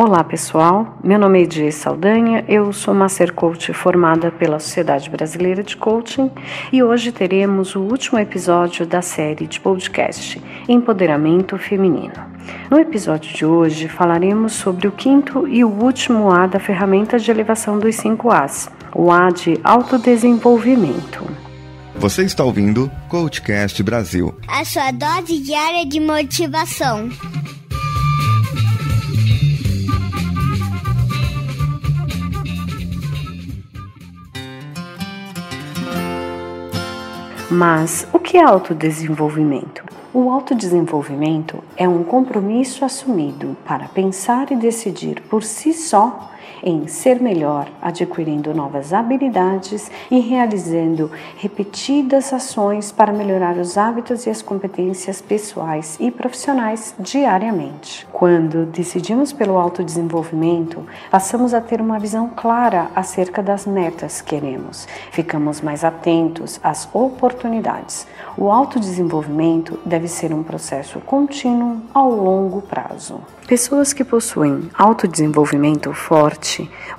Olá pessoal, meu nome é Edir Saldanha, eu sou Master Coach formada pela Sociedade Brasileira de Coaching e hoje teremos o último episódio da série de podcast Empoderamento Feminino. No episódio de hoje falaremos sobre o quinto e o último A da ferramenta de elevação dos 5 As, o A de autodesenvolvimento. Você está ouvindo Coachcast Brasil a sua dose diária de motivação. Mas o que é autodesenvolvimento? O autodesenvolvimento é um compromisso assumido para pensar e decidir por si só em ser melhor, adquirindo novas habilidades e realizando repetidas ações para melhorar os hábitos e as competências pessoais e profissionais diariamente. Quando decidimos pelo autodesenvolvimento, passamos a ter uma visão clara acerca das metas que queremos, ficamos mais atentos às oportunidades. O autodesenvolvimento deve ser um processo contínuo ao longo prazo. Pessoas que possuem autodesenvolvimento forte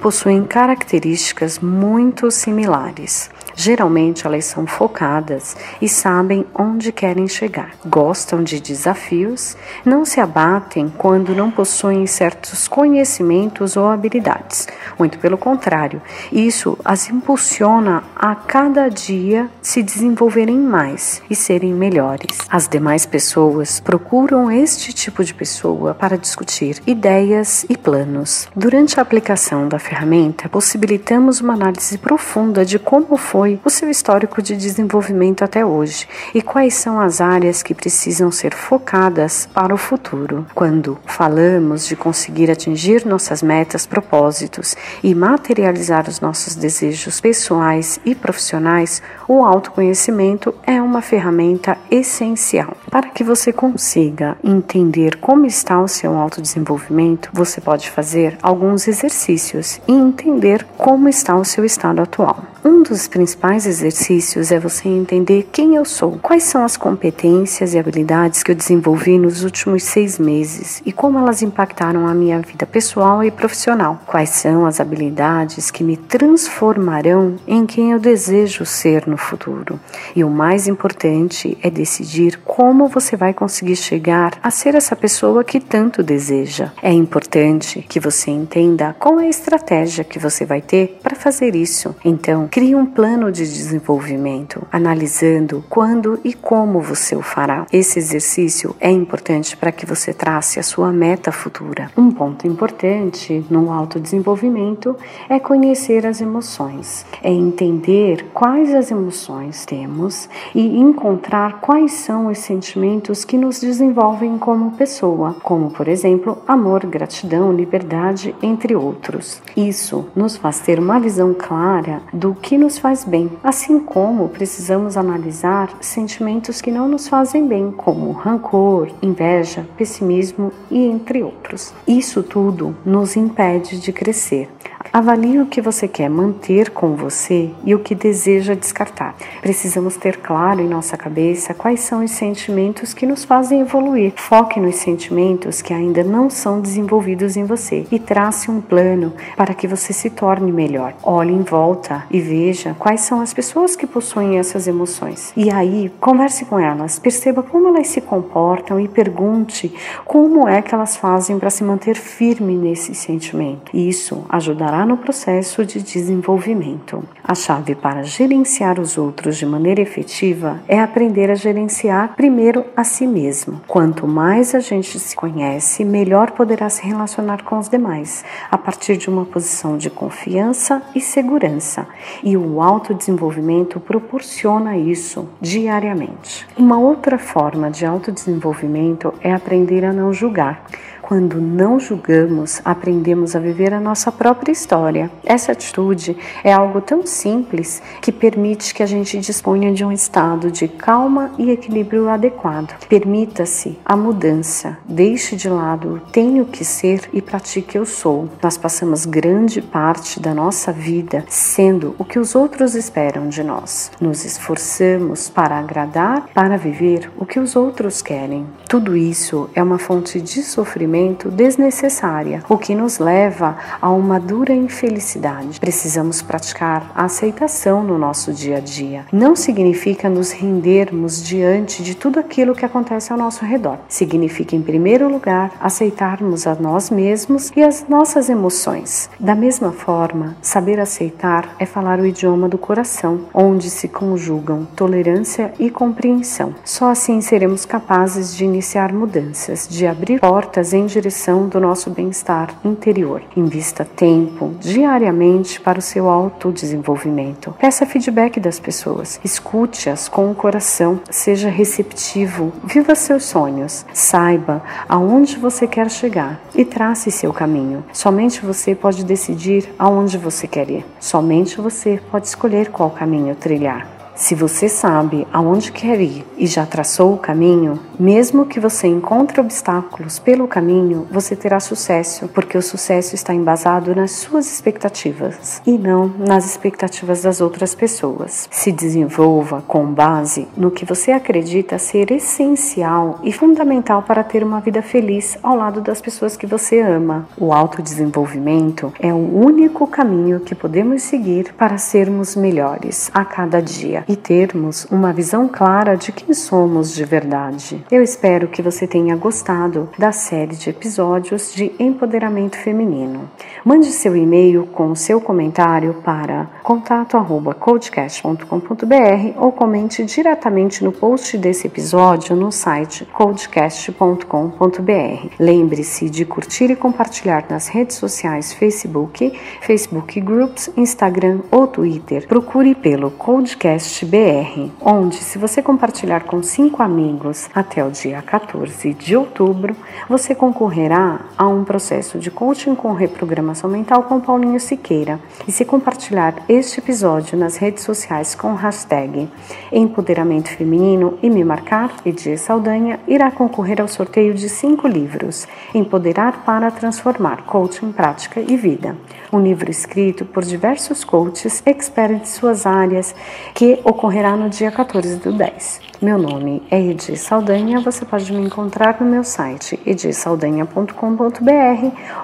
possuem características muito similares. Geralmente elas são focadas e sabem onde querem chegar. Gostam de desafios, não se abatem quando não possuem certos conhecimentos ou habilidades. Muito pelo contrário, isso as impulsiona a cada dia se desenvolverem mais e serem melhores. As demais pessoas procuram este tipo de pessoa para discutir ideias e planos. Durante a aplicação da ferramenta, possibilitamos uma análise profunda de como foi foi o seu histórico de desenvolvimento até hoje e quais são as áreas que precisam ser focadas para o futuro. Quando falamos de conseguir atingir nossas metas, propósitos e materializar os nossos desejos pessoais e profissionais, o autoconhecimento é uma ferramenta essencial. Para que você consiga entender como está o seu autodesenvolvimento, você pode fazer alguns exercícios e entender como está o seu estado atual. Um dos principais exercícios é você entender quem eu sou, quais são as competências e habilidades que eu desenvolvi nos últimos seis meses e como elas impactaram a minha vida pessoal e profissional. Quais são as habilidades que me transformarão em quem eu desejo ser no futuro. E o mais importante é decidir como você vai conseguir chegar a ser essa pessoa que tanto deseja. É importante que você entenda qual é a estratégia que você vai ter para fazer isso. Então, Crie um plano de desenvolvimento, analisando quando e como você o fará. Esse exercício é importante para que você trace a sua meta futura. Um ponto importante no autodesenvolvimento é conhecer as emoções, é entender quais as emoções temos e encontrar quais são os sentimentos que nos desenvolvem como pessoa, como por exemplo, amor, gratidão, liberdade, entre outros. Isso nos faz ter uma visão clara do que nos faz bem, assim como precisamos analisar sentimentos que não nos fazem bem, como rancor, inveja, pessimismo e entre outros. Isso tudo nos impede de crescer. Avalie o que você quer manter com você e o que deseja descartar. Precisamos ter claro em nossa cabeça quais são os sentimentos que nos fazem evoluir. Foque nos sentimentos que ainda não são desenvolvidos em você e trace um plano para que você se torne melhor. Olhe em volta e veja quais são as pessoas que possuem essas emoções. E aí, converse com elas, perceba como elas se comportam e pergunte como é que elas fazem para se manter firme nesse sentimento. Isso ajudará no processo de desenvolvimento. A chave para gerenciar os outros de maneira efetiva é aprender a gerenciar primeiro a si mesmo. Quanto mais a gente se conhece, melhor poderá se relacionar com os demais, a partir de uma posição de confiança e segurança. E o autodesenvolvimento proporciona isso diariamente. Uma outra forma de autodesenvolvimento é aprender a não julgar. Quando não julgamos, aprendemos a viver a nossa própria história. Essa atitude é algo tão simples que permite que a gente disponha de um estado de calma e equilíbrio adequado. Permita-se a mudança, deixe de lado o tenho que ser e pratique eu sou. Nós passamos grande parte da nossa vida sendo o que os outros esperam de nós. Nos esforçamos para agradar, para viver o que os outros querem. Tudo isso é uma fonte de sofrimento desnecessária, o que nos leva a uma dura infelicidade. Precisamos praticar a aceitação no nosso dia a dia. Não significa nos rendermos diante de tudo aquilo que acontece ao nosso redor. Significa, em primeiro lugar, aceitarmos a nós mesmos e as nossas emoções. Da mesma forma, saber aceitar é falar o idioma do coração, onde se conjugam tolerância e compreensão. Só assim seremos capazes de iniciar mudanças, de abrir portas em direção do nosso bem-estar interior. Invista tempo diariamente para o seu autodesenvolvimento. Peça feedback das pessoas, escute-as com o coração, seja receptivo, viva seus sonhos, saiba aonde você quer chegar e trace seu caminho. Somente você pode decidir aonde você quer ir. Somente você pode escolher qual caminho trilhar. Se você sabe aonde quer ir e já traçou o caminho, mesmo que você encontre obstáculos pelo caminho, você terá sucesso, porque o sucesso está embasado nas suas expectativas e não nas expectativas das outras pessoas. Se desenvolva com base no que você acredita ser essencial e fundamental para ter uma vida feliz ao lado das pessoas que você ama. O autodesenvolvimento é o único caminho que podemos seguir para sermos melhores a cada dia e termos uma visão clara de quem somos de verdade. Eu espero que você tenha gostado da série de episódios de empoderamento feminino. Mande seu e-mail com seu comentário para contato@codecast.com.br ou comente diretamente no post desse episódio no site codecast.com.br. Lembre-se de curtir e compartilhar nas redes sociais Facebook, Facebook Groups, Instagram ou Twitter. Procure pelo Codecast BR, onde, se você compartilhar com cinco amigos até o dia 14 de outubro, você concorrerá a um processo de coaching com reprogramação mental com Paulinho Siqueira. E se compartilhar este episódio nas redes sociais com hashtag Empoderamento Feminino e me marcar, Edir Saldanha, irá concorrer ao sorteio de cinco livros: Empoderar para Transformar, Coaching, Prática e Vida. Um livro escrito por diversos coaches experts de suas áreas que ocorrerá no dia 14 do 10. Meu nome é Edi Saldanha, você pode me encontrar no meu site edisaldanha.com.br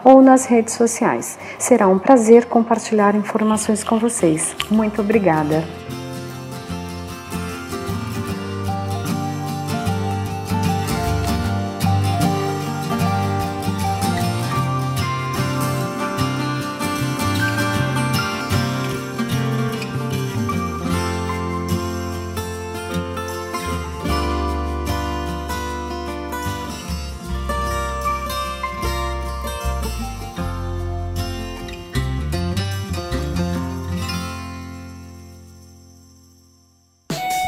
ou nas redes sociais. Será um prazer compartilhar informações com vocês. Muito obrigada!